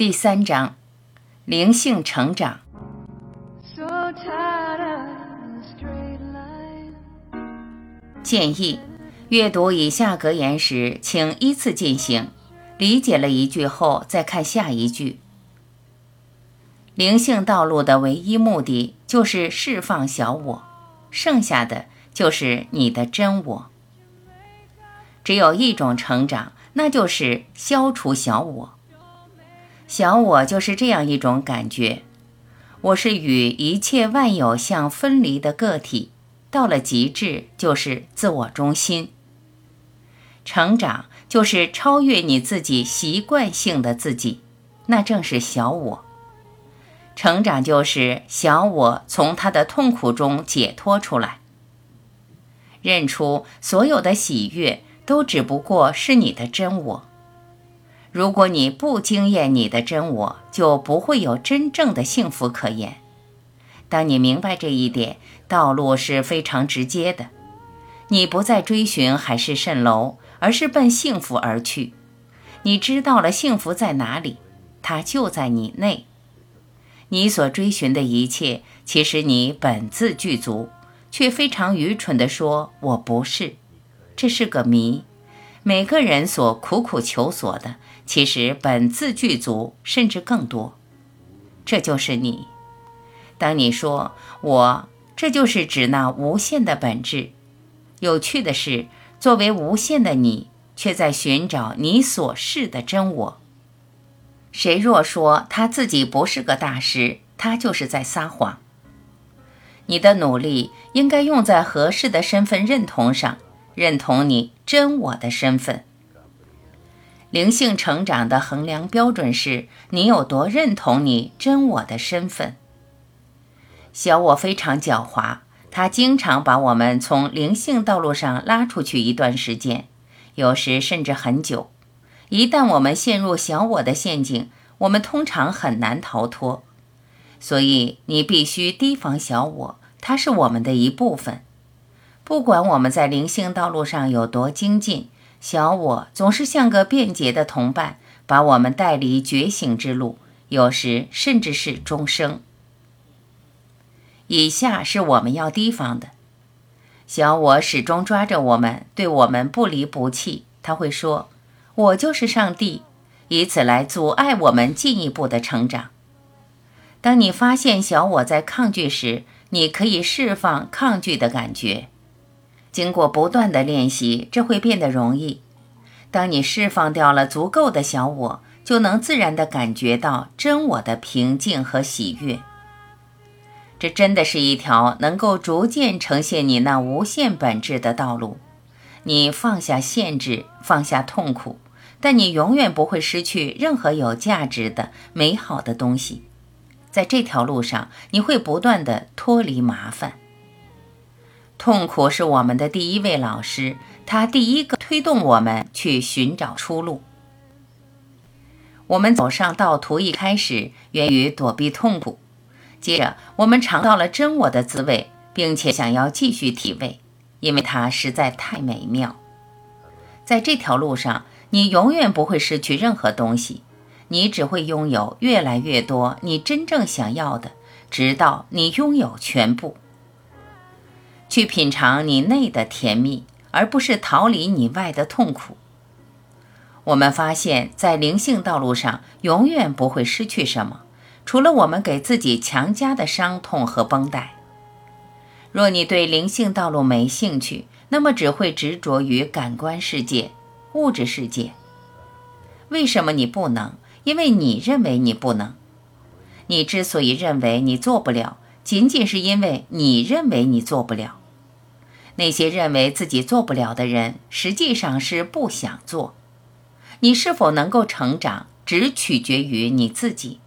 第三章，灵性成长。建议阅读以下格言时，请依次进行，理解了一句后再看下一句。灵性道路的唯一目的就是释放小我，剩下的就是你的真我。只有一种成长，那就是消除小我。小我就是这样一种感觉，我是与一切万有相分离的个体，到了极致就是自我中心。成长就是超越你自己习惯性的自己，那正是小我。成长就是小我从他的痛苦中解脱出来，认出所有的喜悦都只不过是你的真我。如果你不惊艳你的真我，就不会有真正的幸福可言。当你明白这一点，道路是非常直接的。你不再追寻海市蜃楼，而是奔幸福而去。你知道了幸福在哪里，它就在你内。你所追寻的一切，其实你本自具足，却非常愚蠢地说“我不是”，这是个谜。每个人所苦苦求索的。其实本自具足，甚至更多，这就是你。当你说“我”，这就是指那无限的本质。有趣的是，作为无限的你，却在寻找你所是的真我。谁若说他自己不是个大师，他就是在撒谎。你的努力应该用在合适的身份认同上，认同你真我的身份。灵性成长的衡量标准是你有多认同你真我的身份。小我非常狡猾，他经常把我们从灵性道路上拉出去一段时间，有时甚至很久。一旦我们陷入小我的陷阱，我们通常很难逃脱。所以你必须提防小我，它是我们的一部分。不管我们在灵性道路上有多精进。小我总是像个便捷的同伴，把我们带离觉醒之路，有时甚至是终生。以下是我们要提防的：小我始终抓着我们，对我们不离不弃。他会说：“我就是上帝”，以此来阻碍我们进一步的成长。当你发现小我在抗拒时，你可以释放抗拒的感觉。经过不断的练习，这会变得容易。当你释放掉了足够的小我，就能自然地感觉到真我的平静和喜悦。这真的是一条能够逐渐呈现你那无限本质的道路。你放下限制，放下痛苦，但你永远不会失去任何有价值的、美好的东西。在这条路上，你会不断地脱离麻烦。痛苦是我们的第一位老师，他第一个推动我们去寻找出路。我们走上道途一开始源于躲避痛苦，接着我们尝到了真我的滋味，并且想要继续体味，因为它实在太美妙。在这条路上，你永远不会失去任何东西，你只会拥有越来越多你真正想要的，直到你拥有全部。去品尝你内的甜蜜，而不是逃离你外的痛苦。我们发现，在灵性道路上，永远不会失去什么，除了我们给自己强加的伤痛和绷带。若你对灵性道路没兴趣，那么只会执着于感官世界、物质世界。为什么你不能？因为你认为你不能。你之所以认为你做不了，仅仅是因为你认为你做不了。那些认为自己做不了的人，实际上是不想做。你是否能够成长，只取决于你自己。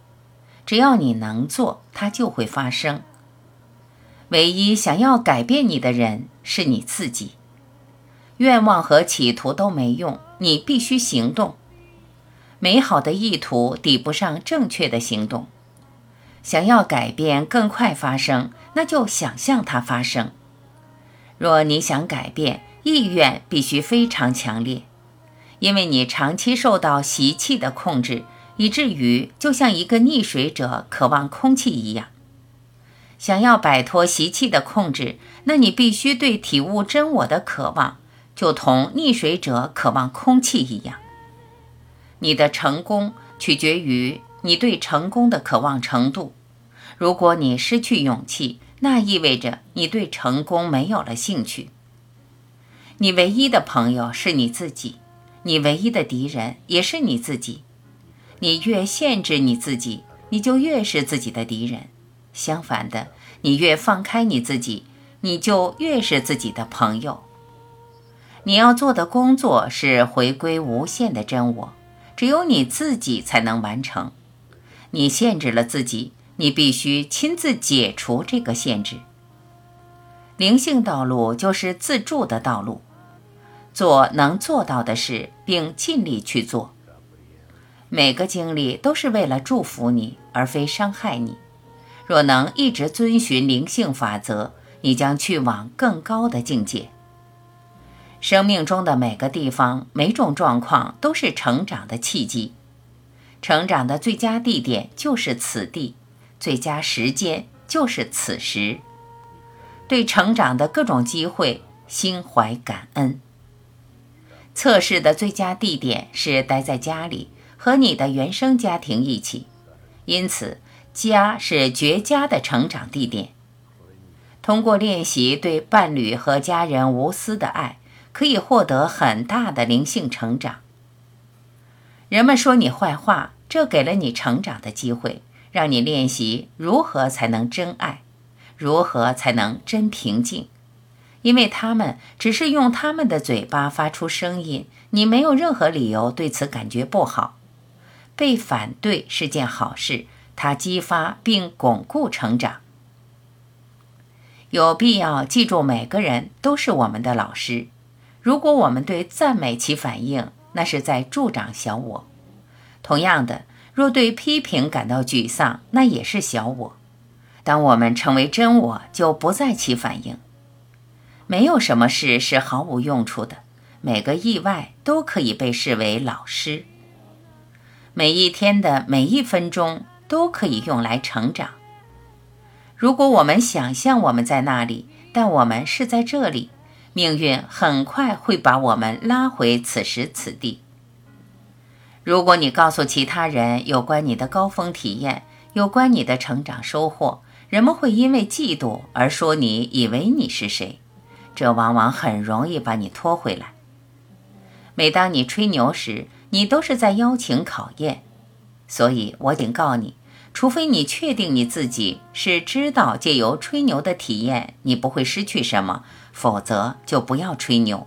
只要你能做，它就会发生。唯一想要改变你的人是你自己。愿望和企图都没用，你必须行动。美好的意图抵不上正确的行动。想要改变更快发生，那就想象它发生。若你想改变，意愿必须非常强烈，因为你长期受到习气的控制，以至于就像一个溺水者渴望空气一样。想要摆脱习气的控制，那你必须对体悟真我的渴望，就同溺水者渴望空气一样。你的成功取决于你对成功的渴望程度。如果你失去勇气，那意味着你对成功没有了兴趣。你唯一的朋友是你自己，你唯一的敌人也是你自己。你越限制你自己，你就越是自己的敌人。相反的，你越放开你自己，你就越是自己的朋友。你要做的工作是回归无限的真我，只有你自己才能完成。你限制了自己，你必须亲自解除这个限制。灵性道路就是自助的道路，做能做到的事，并尽力去做。每个经历都是为了祝福你，而非伤害你。若能一直遵循灵性法则，你将去往更高的境界。生命中的每个地方、每种状况都是成长的契机，成长的最佳地点就是此地，最佳时间就是此时。对成长的各种机会，心怀感恩。测试的最佳地点是待在家里，和你的原生家庭一起，因此。家是绝佳的成长地点。通过练习对伴侣和家人无私的爱，可以获得很大的灵性成长。人们说你坏话，这给了你成长的机会，让你练习如何才能真爱，如何才能真平静。因为他们只是用他们的嘴巴发出声音，你没有任何理由对此感觉不好。被反对是件好事。它激发并巩固成长。有必要记住，每个人都是我们的老师。如果我们对赞美起反应，那是在助长小我；同样的，若对批评感到沮丧，那也是小我。当我们成为真我，就不再起反应。没有什么事是毫无用处的，每个意外都可以被视为老师。每一天的每一分钟。都可以用来成长。如果我们想象我们在那里，但我们是在这里，命运很快会把我们拉回此时此地。如果你告诉其他人有关你的高峰体验，有关你的成长收获，人们会因为嫉妒而说你以为你是谁，这往往很容易把你拖回来。每当你吹牛时，你都是在邀请考验。所以我警告你，除非你确定你自己是知道借由吹牛的体验你不会失去什么，否则就不要吹牛。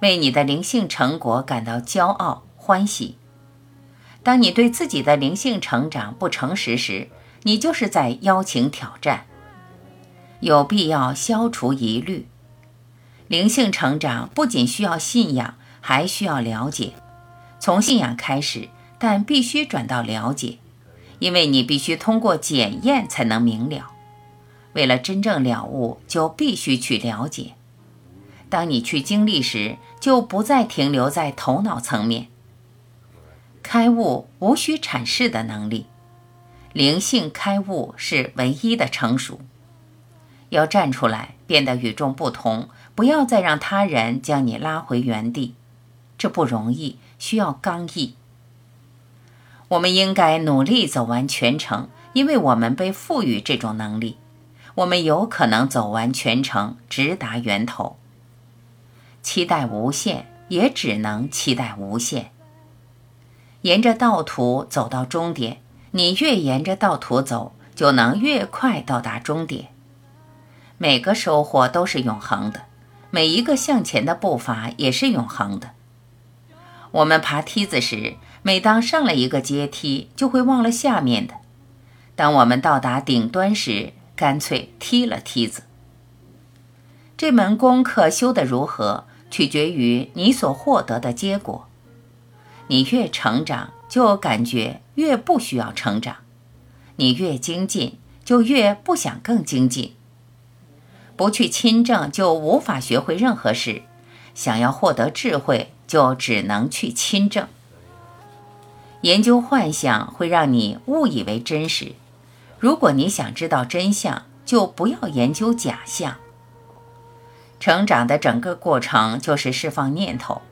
为你的灵性成果感到骄傲欢喜。当你对自己的灵性成长不诚实时，你就是在邀请挑战。有必要消除疑虑。灵性成长不仅需要信仰，还需要了解。从信仰开始。但必须转到了解，因为你必须通过检验才能明了。为了真正了悟，就必须去了解。当你去经历时，就不再停留在头脑层面。开悟无需阐释的能力，灵性开悟是唯一的成熟。要站出来，变得与众不同，不要再让他人将你拉回原地。这不容易，需要刚毅。我们应该努力走完全程，因为我们被赋予这种能力。我们有可能走完全程，直达源头。期待无限，也只能期待无限。沿着道途走到终点，你越沿着道途走，就能越快到达终点。每个收获都是永恒的，每一个向前的步伐也是永恒的。我们爬梯子时。每当上了一个阶梯，就会忘了下面的。当我们到达顶端时，干脆踢了梯子。这门功课修得如何，取决于你所获得的结果。你越成长，就感觉越不需要成长；你越精进，就越不想更精进。不去亲政，就无法学会任何事；想要获得智慧，就只能去亲政。研究幻象会让你误以为真实。如果你想知道真相，就不要研究假象。成长的整个过程就是释放念头，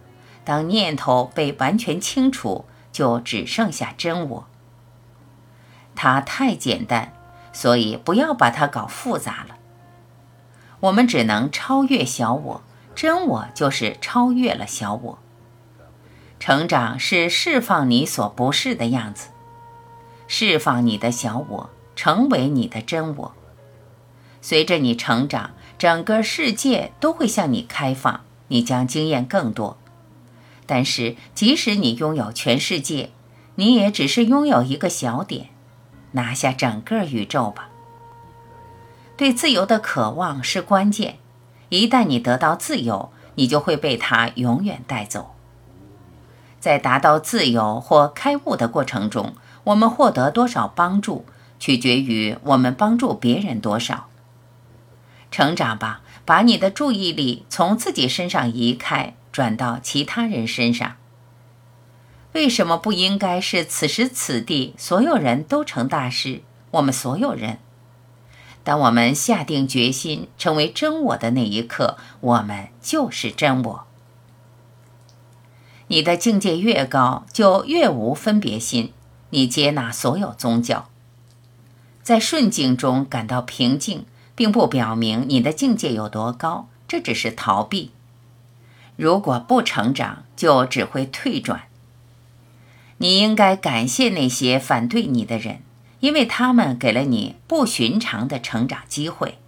当念头被完全清除，就只剩下真我。它太简单，所以不要把它搞复杂了。我们只能超越小我，真我就是超越了小我。成长是释放你所不是的样子，释放你的小我，成为你的真我。随着你成长，整个世界都会向你开放，你将经验更多。但是，即使你拥有全世界，你也只是拥有一个小点。拿下整个宇宙吧。对自由的渴望是关键。一旦你得到自由，你就会被它永远带走。在达到自由或开悟的过程中，我们获得多少帮助，取决于我们帮助别人多少。成长吧，把你的注意力从自己身上移开，转到其他人身上。为什么不应该是此时此地所有人都成大师？我们所有人，当我们下定决心成为真我的那一刻，我们就是真我。你的境界越高，就越无分别心。你接纳所有宗教，在顺境中感到平静。并不表明你的境界有多高，这只是逃避。如果不成长，就只会退转。你应该感谢那些反对你的人，因为他们给了你不寻常的成长机会。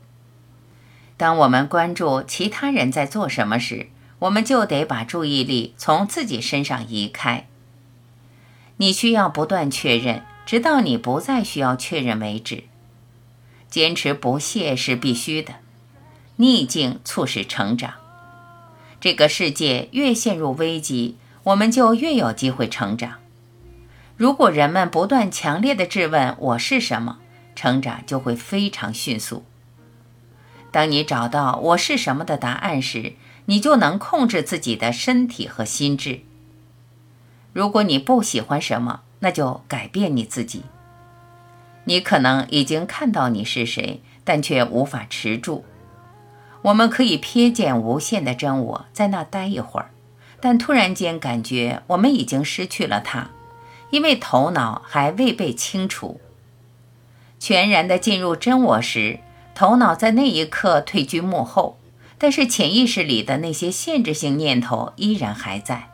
当我们关注其他人在做什么时，我们就得把注意力从自己身上移开。你需要不断确认，直到你不再需要确认为止。坚持不懈是必须的，逆境促使成长。这个世界越陷入危机，我们就越有机会成长。如果人们不断强烈的质问“我是什么”，成长就会非常迅速。当你找到“我是什么”的答案时，你就能控制自己的身体和心智。如果你不喜欢什么，那就改变你自己。你可能已经看到你是谁，但却无法持住。我们可以瞥见无限的真我在那待一会儿，但突然间感觉我们已经失去了它，因为头脑还未被清除。全然的进入真我时，头脑在那一刻退居幕后，但是潜意识里的那些限制性念头依然还在。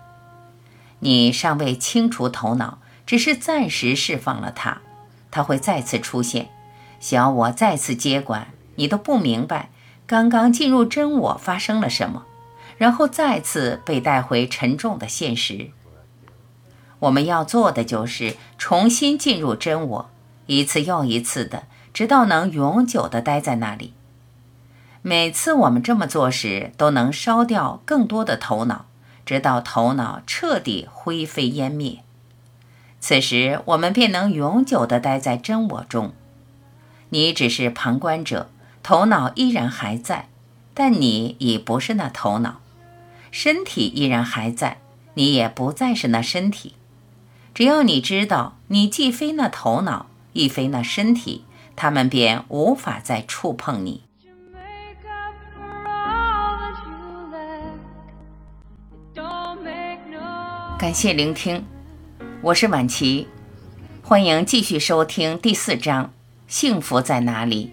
你尚未清除头脑，只是暂时释放了它。它会再次出现，小我再次接管，你都不明白刚刚进入真我发生了什么，然后再次被带回沉重的现实。我们要做的就是重新进入真我，一次又一次的，直到能永久的待在那里。每次我们这么做时，都能烧掉更多的头脑，直到头脑彻底灰飞烟灭。此时，我们便能永久的待在真我中。你只是旁观者，头脑依然还在，但你已不是那头脑；身体依然还在，你也不再是那身体。只要你知道，你既非那头脑，亦非那身体，他们便无法再触碰你。感谢聆听。我是晚琪，欢迎继续收听第四章：幸福在哪里？